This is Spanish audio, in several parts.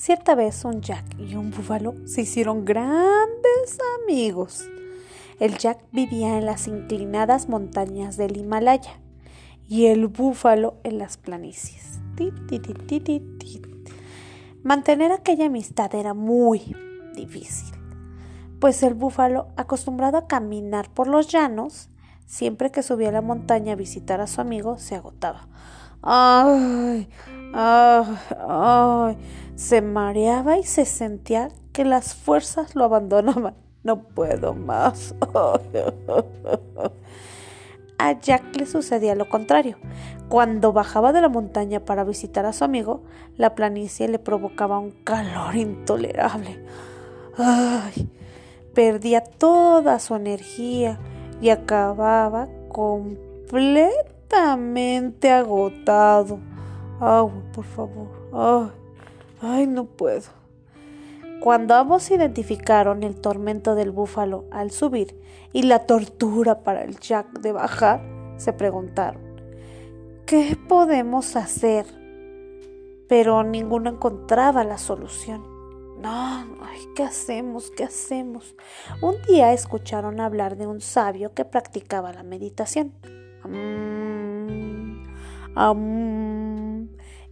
Cierta vez un Jack y un búfalo se hicieron grandes amigos. El Jack vivía en las inclinadas montañas del Himalaya y el búfalo en las planicies. Mantener aquella amistad era muy difícil, pues el búfalo, acostumbrado a caminar por los llanos, siempre que subía a la montaña a visitar a su amigo, se agotaba. ¡Ay! ¡Ay! ¡Ay! Se mareaba y se sentía que las fuerzas lo abandonaban. No puedo más. A Jack le sucedía lo contrario. Cuando bajaba de la montaña para visitar a su amigo, la planicie le provocaba un calor intolerable. Ay, perdía toda su energía y acababa completamente agotado. Agua, por favor. Ay, ay, no puedo. Cuando ambos identificaron el tormento del búfalo al subir y la tortura para el Jack de bajar, se preguntaron, ¿qué podemos hacer? Pero ninguno encontraba la solución. No, ¿qué hacemos? ¿Qué hacemos? Un día escucharon hablar de un sabio que practicaba la meditación.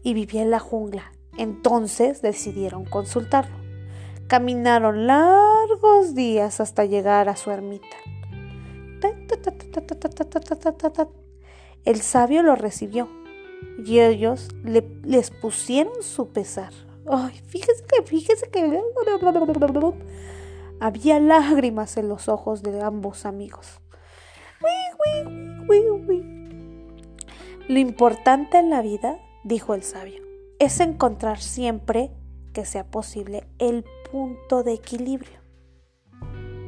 y vivía en la jungla. Entonces decidieron consultarlo. Caminaron largos días hasta llegar a su ermita. El sabio lo recibió y ellos le, les pusieron su pesar. Ay, fíjese que, fíjese que... Había lágrimas en los ojos de ambos amigos. Lo importante en la vida, dijo el sabio, es encontrar siempre que sea posible el punto de equilibrio.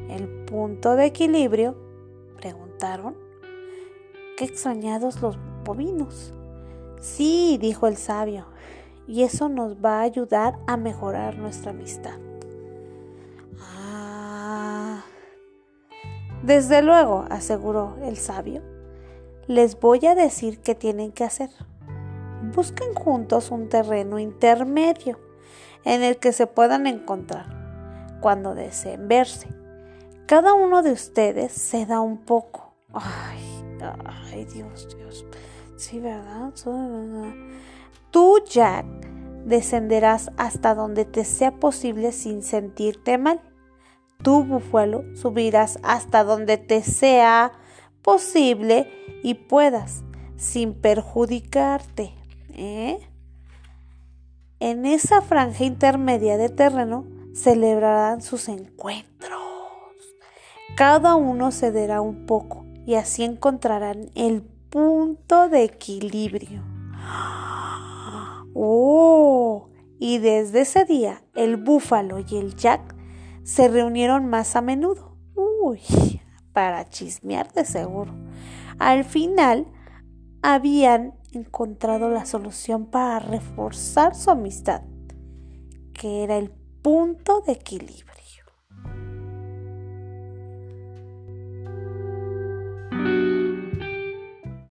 ¿El punto de equilibrio? Preguntaron. Qué extrañados los bovinos. Sí, dijo el sabio, y eso nos va a ayudar a mejorar nuestra amistad. Ah. Desde luego, aseguró el sabio, les voy a decir qué tienen que hacer. Busquen juntos un terreno intermedio en el que se puedan encontrar cuando deseen verse. Cada uno de ustedes se da un poco. Ay, ay, Dios, Dios. Sí, ¿verdad? Tú, Jack, descenderás hasta donde te sea posible sin sentirte mal. Tú, búfalo, subirás hasta donde te sea posible y puedas, sin perjudicarte. ¿Eh? En esa franja intermedia de terreno celebrarán sus encuentros. Cada uno cederá un poco y así encontrarán el punto de equilibrio. ¡Oh! Y desde ese día el búfalo y el jack se reunieron más a menudo. Uy, para chismear de seguro. Al final habían encontrado la solución para reforzar su amistad, que era el punto de equilibrio.